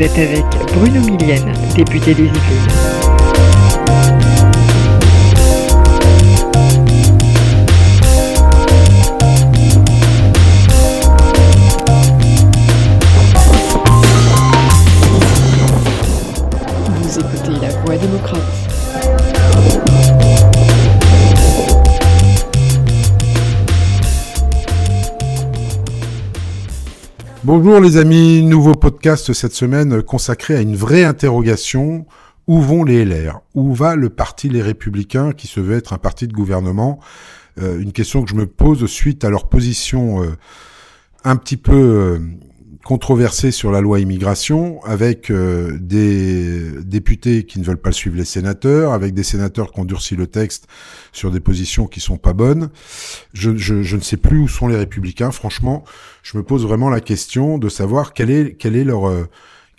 Vous êtes avec Bruno Millienne, député des Yvelines. Vous écoutez La Voix démocrate. Bonjour les amis, nouveau podcast cette semaine consacré à une vraie interrogation. Où vont les LR Où va le parti Les Républicains qui se veut être un parti de gouvernement? Euh, Une question que je me pose suite à leur position euh, un petit peu euh, controversée sur la loi immigration, avec euh, des députés qui ne veulent pas suivre les sénateurs, avec des sénateurs qui ont durci le texte sur des positions qui sont pas bonnes. Je, je, je ne sais plus où sont les républicains. Franchement, je me pose vraiment la question de savoir quelle est, quelle est leur, euh,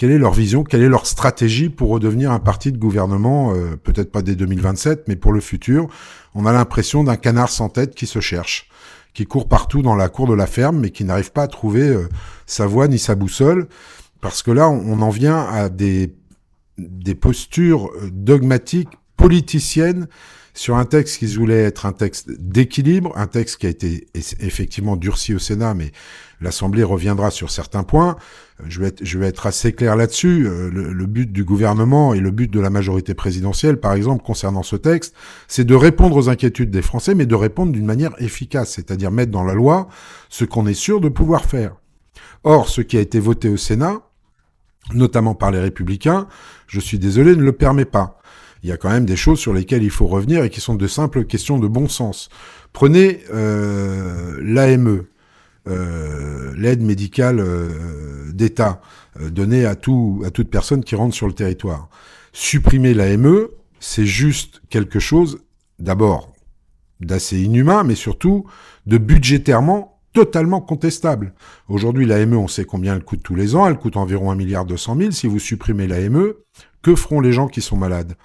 quelle est leur vision, quelle est leur stratégie pour redevenir un parti de gouvernement, euh, peut-être pas dès 2027, mais pour le futur. On a l'impression d'un canard sans tête qui se cherche, qui court partout dans la cour de la ferme, mais qui n'arrive pas à trouver euh, sa voie ni sa boussole, parce que là, on, en vient à des, des postures euh, dogmatiques, politiciennes, sur un texte qui voulait être un texte d'équilibre, un texte qui a été eff- effectivement durci au Sénat, mais l'Assemblée reviendra sur certains points. Euh, Je vais être, assez clair là-dessus. Euh, Le, le but du gouvernement et le but de la majorité présidentielle, par exemple, concernant ce texte, c'est de répondre aux inquiétudes des Français, mais de répondre d'une manière efficace, c'est-à-dire mettre dans la loi ce qu'on est sûr de pouvoir faire. Or, ce qui a été voté au Sénat, notamment par les républicains, je suis désolé, ne le permet pas. Il y a quand même des choses sur lesquelles il faut revenir et qui sont de simples questions de bon sens. Prenez euh, l'AME, euh, l'aide médicale euh, d'État euh, donnée à, tout, à toute personne qui rentre sur le territoire. Supprimer l'AME, c'est juste quelque chose, d'abord, d'assez inhumain, mais surtout de budgétairement totalement contestable. Aujourd'hui, l'AME, on sait combien elle coûte tous les ans. Elle coûte environ 1 milliard 200 000. Si vous supprimez l'AME, que feront les gens qui sont malades?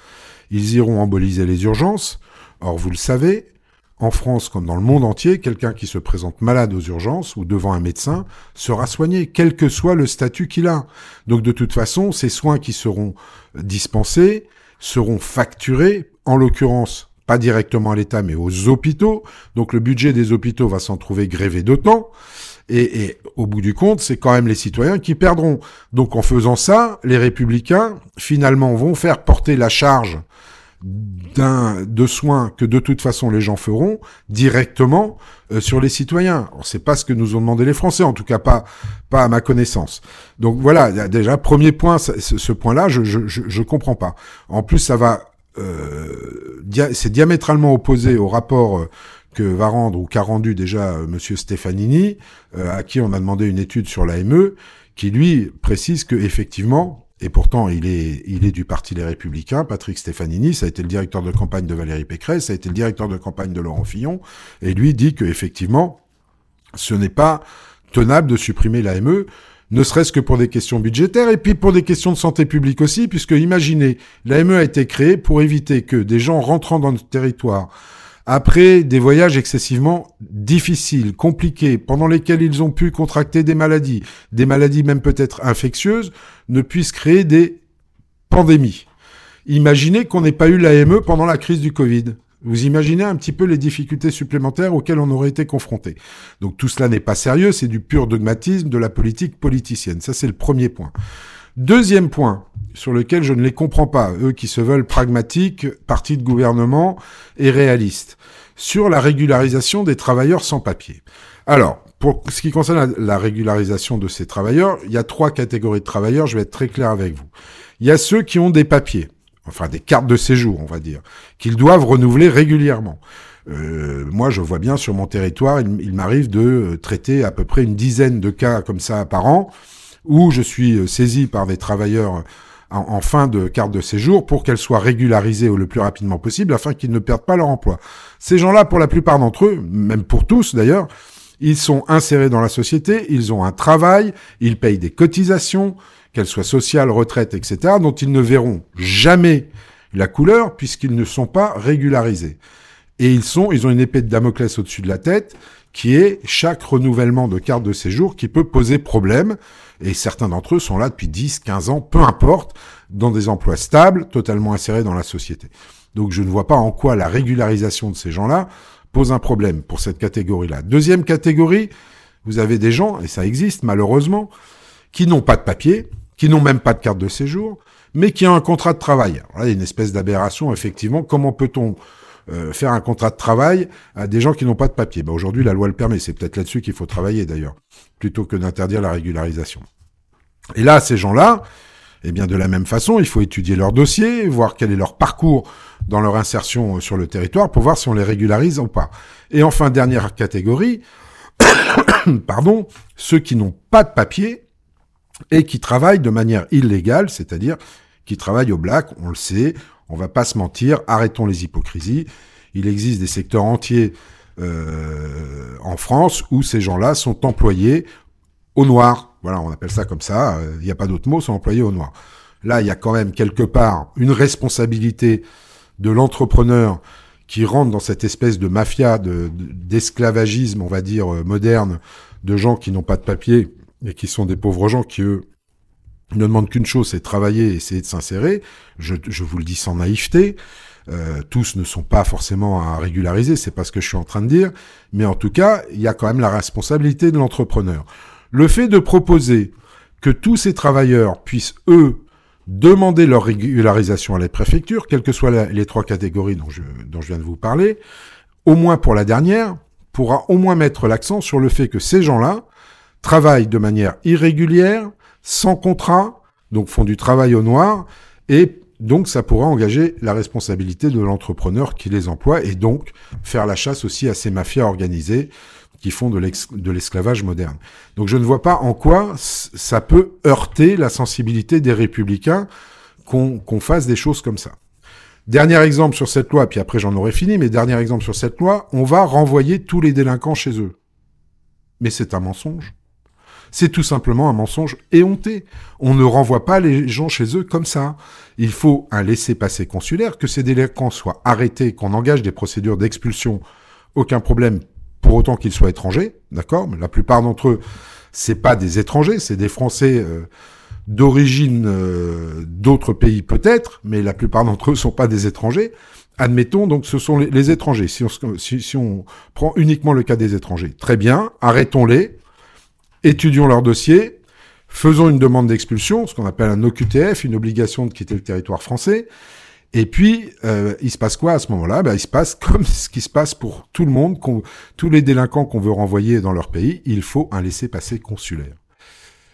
Ils iront emboliser les urgences. Or, vous le savez, en France comme dans le monde entier, quelqu'un qui se présente malade aux urgences ou devant un médecin sera soigné, quel que soit le statut qu'il a. Donc de toute façon, ces soins qui seront dispensés seront facturés, en l'occurrence pas directement à l'État, mais aux hôpitaux. Donc le budget des hôpitaux va s'en trouver grévé d'autant. Et, au bout du compte, c'est quand même les citoyens qui perdront. Donc en faisant ça, les républicains, finalement, vont faire porter la charge d'un de soins que de toute façon les gens feront directement euh, sur les citoyens. Alors, C'est pas ce que nous ont demandé les Français, en tout cas pas pas à ma connaissance. Donc voilà, déjà premier point, ce, ce point-là, je, je je je comprends pas. En plus, ça va, euh, c'est diamétralement opposé au rapport. euh, que va rendre ou qu'a rendu déjà euh, Monsieur Stefanini, euh, à qui on a demandé une étude sur l'AME, qui lui précise que effectivement, et pourtant il est du parti Les Républicains, Patrick Stefanini, ça a été le directeur de campagne de Valérie Pécresse, ça a été le directeur de campagne de Laurent Fillon, et lui dit que effectivement, ce n'est pas tenable de supprimer l'AME, ne serait-ce que pour des questions budgétaires et puis pour des questions de santé publique aussi, puisque imaginez, l'AME a été créée pour éviter que des gens rentrant dans notre territoire après des voyages excessivement difficiles, compliqués, pendant lesquels ils ont pu contracter des maladies, des maladies même peut-être infectieuses, ne puissent créer des pandémies. Imaginez qu'on n'ait pas eu l'AME pendant la crise du Covid. Vous imaginez un petit peu les difficultés supplémentaires auxquelles on aurait été confronté. Donc tout cela n'est pas sérieux, c'est du pur dogmatisme de la politique politicienne. Ça c'est le premier point. Deuxième point sur lequel je ne les comprends pas, eux qui se veulent pragmatiques, partis de gouvernement et réalistes, sur la régularisation des travailleurs sans papier. Alors, pour ce qui concerne la, la régularisation de ces travailleurs, il y a trois catégories de travailleurs, je vais être très clair avec vous. Il y a ceux qui ont des papiers, enfin des cartes de séjour, on va dire, qu'ils doivent renouveler régulièrement. Euh, moi, je vois bien sur mon territoire, il, il m'arrive de euh, traiter à peu près une dizaine de cas comme ça par an, où je suis euh, saisi par des travailleurs en, fin de carte de séjour pour qu'elles soient régularisées le plus rapidement possible afin qu'ils ne perdent pas leur emploi. Ces gens-là, pour la plupart d'entre eux, même pour tous d'ailleurs, ils sont insérés dans la société, ils ont un travail, ils payent des cotisations, qu'elles soient sociales, retraites, etc., dont ils ne verront jamais la couleur puisqu'ils ne sont pas régularisés. Et ils sont, ils ont une épée de Damoclès au-dessus de la tête qui est chaque renouvellement de carte de séjour qui peut poser problème. Et certains d'entre eux sont là depuis 10, 15 ans, peu importe, dans des emplois stables, totalement insérés dans la société. Donc je ne vois pas en quoi la régularisation de ces gens-là pose un problème pour cette catégorie-là. Deuxième catégorie, vous avez des gens, et ça existe malheureusement, qui n'ont pas de papier, qui n'ont même pas de carte de séjour, mais qui ont un contrat de travail. Alors là, il y a une espèce d'aberration, effectivement. Comment peut-on euh, faire un contrat de travail à des gens qui n'ont pas de papier. Ben Aujourd'hui, la loi le permet. C'est peut-être là-dessus qu'il faut travailler d'ailleurs, plutôt que d'interdire la régularisation. Et là, ces gens-là, eh bien, de la même façon, il faut étudier leur dossier, voir quel est leur parcours dans leur insertion sur le territoire pour voir si on les régularise ou pas. Et enfin, dernière catégorie, pardon, ceux qui n'ont pas de papier et qui travaillent de manière illégale, c'est-à-dire qui travaillent au black, on le sait, on va pas se mentir, arrêtons les hypocrisies. Il existe des secteurs entiers euh, en France où ces gens-là sont employés au noir. Voilà, on appelle ça comme ça. Il n'y a pas d'autre mot, sont employés au noir. Là, il y a quand même quelque part une responsabilité de l'entrepreneur qui rentre dans cette espèce de mafia, d'esclavagisme, on va dire, euh, moderne, de gens qui n'ont pas de papier et qui sont des pauvres gens qui, eux, ne demande qu'une chose, c'est travailler et essayer de s'insérer. Je, vous le dis sans naïveté. Euh, tous ne sont pas forcément à régulariser, c'est pas ce que je suis en train de dire, mais en tout cas, il y a quand même la responsabilité de l'entrepreneur. Le fait de proposer que tous ces travailleurs puissent, eux, demander leur régularisation à la préfecture, quelles que soient les trois catégories dont je, dont je viens de vous parler, au moins pour la dernière, pourra au moins mettre l'accent sur le fait que ces gens-là travaillent de manière irrégulière, sans contrat, donc font du travail au noir, et donc ça pourra engager la responsabilité de l'entrepreneur qui les emploie, et donc faire la chasse aussi à ces mafias organisées qui font de l'esclavage moderne. Donc je ne vois pas en quoi ça peut heurter la sensibilité des républicains qu'on fasse des choses comme ça. Dernier exemple sur cette loi, puis après j'en aurai fini, mais dernier exemple sur cette loi, on va renvoyer tous les délinquants chez eux. Mais c'est un mensonge. C'est tout simplement un mensonge éhonté. On ne renvoie pas les gens chez eux comme ça. Il faut un laissez-passer consulaire, que ces délinquants soient arrêtés, qu'on engage des procédures d'expulsion. Aucun problème pour autant qu'ils soient étrangers, d'accord? Mais la plupart d'entre eux, c'est pas des étrangers, c'est des Français euh, d'origine euh, d'autres pays peut-être, mais la plupart d'entre eux sont pas des étrangers. Admettons, donc ce sont les, étrangers. Si on, si on prend uniquement le cas des étrangers, très bien, arrêtons-les, étudions leur dossier, faisons une demande d'expulsion, ce qu'on appelle un OQTF, une obligation de quitter le territoire français. Et puis, euh, il se passe quoi à ce moment-là? Ben, Il se passe comme ce qui se passe pour tout le monde, tous les délinquants qu'on veut renvoyer dans leur pays, il faut un laissez-passer consulaire.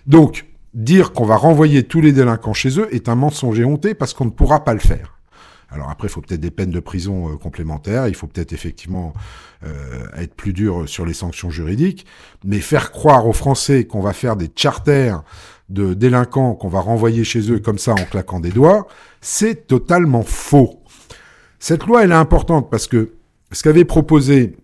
Donc, dire qu'on va renvoyer tous les délinquants chez eux est un mensonge éhonté parce qu'on ne pourra pas le faire. Alors après, il faut peut-être des peines de prison euh, complémentaires, il faut peut-être effectivement euh, être plus dur sur les sanctions juridiques, mais faire croire aux Français qu'on va faire des charters de délinquants qu'on va renvoyer chez eux comme ça en claquant des doigts, c'est totalement faux. Cette loi, elle est importante parce que ce qu'avait proposé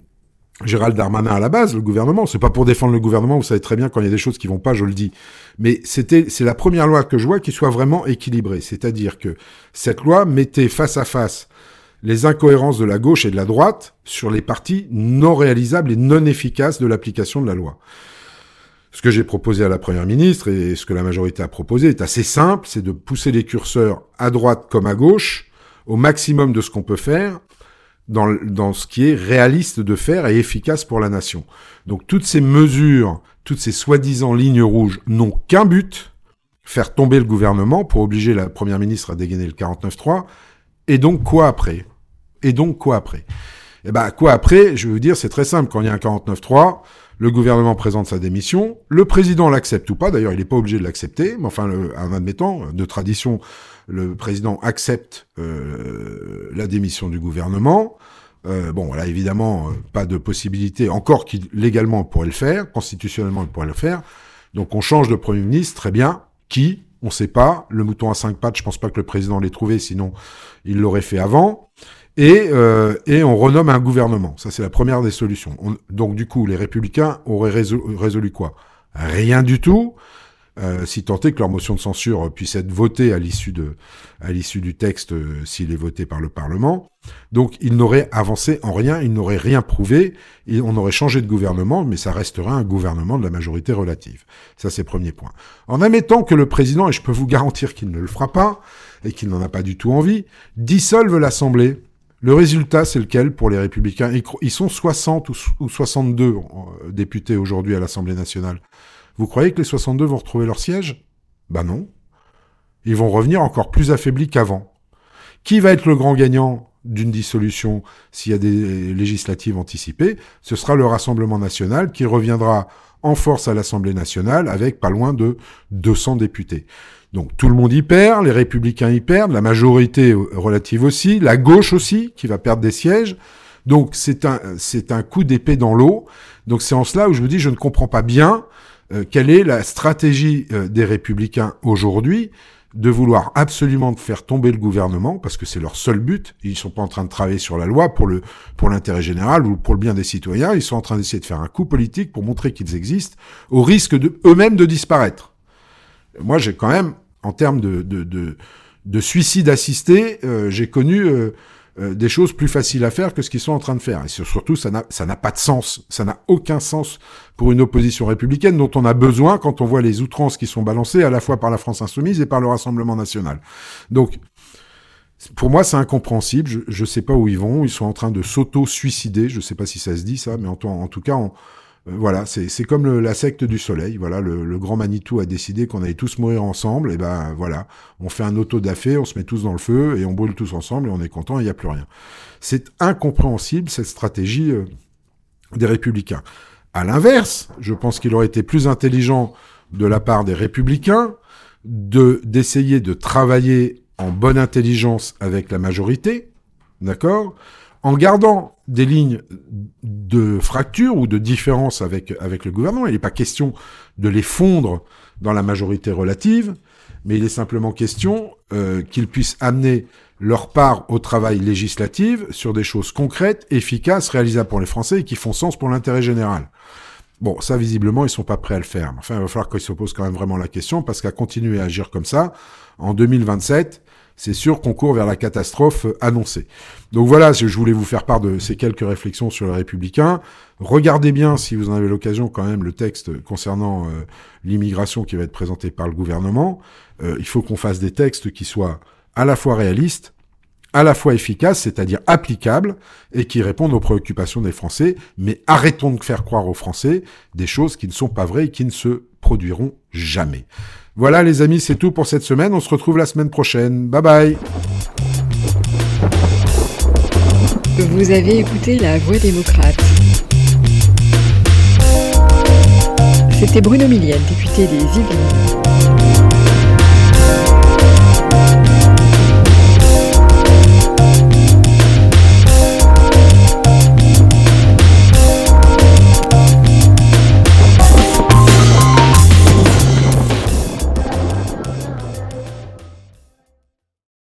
Gérald Darmanin à la base, le gouvernement, c'est pas pour défendre le gouvernement, vous savez très bien quand il y a des choses qui vont pas, je le dis. Mais c'était, c'est la première loi que je vois qui soit vraiment équilibrée. C'est-à-dire que cette loi mettait face à face les incohérences de la gauche et de la droite sur les parties non réalisables et non efficaces de l'application de la loi. Ce que j'ai proposé à la première ministre et ce que la majorité a proposé est assez simple, c'est de pousser les curseurs à droite comme à gauche au maximum de ce qu'on peut faire dans, ce qui est réaliste de faire et efficace pour la nation. Donc toutes ces mesures, toutes ces soi-disant lignes rouges n'ont qu'un but, faire tomber le gouvernement pour obliger la première ministre à dégainer le 49-3. Et donc quoi après? Et donc quoi après? Eh ben quoi après Je veux vous dire, c'est très simple. Quand il y a un 49-3, le gouvernement présente sa démission, le président l'accepte ou pas. D'ailleurs, il n'est pas obligé de l'accepter, mais enfin, le, en admettant, de tradition, le président accepte euh, la démission du gouvernement. Euh, bon, là, évidemment, euh, pas de possibilité, encore qu'il légalement pourrait le faire, constitutionnellement il pourrait le faire. Donc on change de Premier ministre, très bien. Qui? On ne sait pas. Le mouton à cinq pattes, je pense pas que le président l'ait trouvé, sinon il l'aurait fait avant. Et, euh, on renomme un gouvernement. Ça, c'est la première des solutions. donc du coup, les républicains auraient résolu quoi? Rien du tout. Euh, si tant est que leur motion de censure puisse être votée à l'issue de à l'issue du texte euh, s'il est voté par le Parlement. Donc ils n'auraient avancé en rien, ils n'auraient rien prouvé, on aurait changé de gouvernement, mais ça restera un gouvernement de la majorité relative. Ça c'est premier point. En admettant que le président, et je peux vous garantir qu'il ne le fera pas, et qu'il n'en a pas du tout envie, dissolve l'Assemblée. Le résultat, c'est lequel pour les républicains? Ils sont 60 ou 62 euh, députés aujourd'hui à l'Assemblée nationale. Vous croyez que les 62 vont retrouver leur siège? Ben non. Ils vont revenir encore plus affaiblis qu'avant. Qui va être le grand gagnant d'une dissolution s'il y a des législatives anticipées? Ce sera le Rassemblement national qui reviendra en force à l'Assemblée nationale avec pas loin de 200 députés. Donc tout le monde y perd, les républicains y perdent, la majorité relative aussi, la gauche aussi qui va perdre des sièges. Donc c'est un c'est un coup d'épée dans l'eau. Donc c'est en cela où je vous dis je ne comprends pas bien euh, quelle est la stratégie euh, des républicains aujourd'hui de vouloir absolument faire tomber le gouvernement parce que c'est leur seul but? Ils sont pas en train de travailler sur la loi pour le pour l'intérêt général ou pour le bien des citoyens. Ils sont en train d'essayer de faire un coup politique pour montrer qu'ils existent au risque de eux-mêmes de disparaître. Moi, j'ai quand même, en termes de de, de, de suicide assisté, euh, j'ai connu euh, des choses plus faciles à faire que ce qu'ils sont en train de faire. Et surtout, ça n'a, pas de sens. Ça n'a aucun sens pour une opposition républicaine dont on a besoin quand on voit les outrances qui sont balancées à la fois par la France insoumise et par le Rassemblement national. Donc, pour moi, c'est incompréhensible. Je ne sais pas où ils vont. Ils sont en train de s'auto-suicider. Je ne sais pas si ça se dit ça, mais en, en tout cas, on, voilà, c'est comme la secte du soleil. Voilà, le, grand Manitou a décidé qu'on allait tous mourir ensemble. Et ben voilà, on fait un auto dafé, on se met tous dans le feu et on brûle tous ensemble et on est content. Il n'y a plus rien. C'est incompréhensible cette stratégie euh, des républicains. À l'inverse, je pense qu'il aurait été plus intelligent de la part des républicains de d'essayer de travailler en bonne intelligence avec la majorité, d'accord, en gardant des lignes de fracture ou de différence avec, avec le gouvernement. Il n'est pas question de les fondre dans la majorité relative, mais il est simplement question euh, qu'ils puissent amener leur part au travail législatif sur des choses concrètes, efficaces, réalisables pour les Français et qui font sens pour l'intérêt général. Bon, ça, visiblement, ils sont pas prêts à le faire. Enfin, il va falloir qu'ils se posent quand même vraiment la question, parce qu'à continuer à agir comme ça, en 2027, c'est sûr qu'on court vers la catastrophe annoncée. Donc voilà, je voulais vous faire part de ces quelques réflexions sur les républicains. Regardez bien, si vous en avez l'occasion, quand même, le texte concernant euh, l'immigration qui va être présenté par le gouvernement. Euh, il faut qu'on fasse des textes qui soient à la fois réalistes, à la fois efficaces, c'est-à-dire applicables, et qui répondent aux préoccupations des Français, mais arrêtons de faire croire aux Français des choses qui ne sont pas vraies et qui ne se produiront jamais. Voilà les amis, c'est tout pour cette semaine. On se retrouve la semaine prochaine. Bye bye. Vous avez écouté La Voix démocrate. C'était Bruno Millienne, député des Yvelines.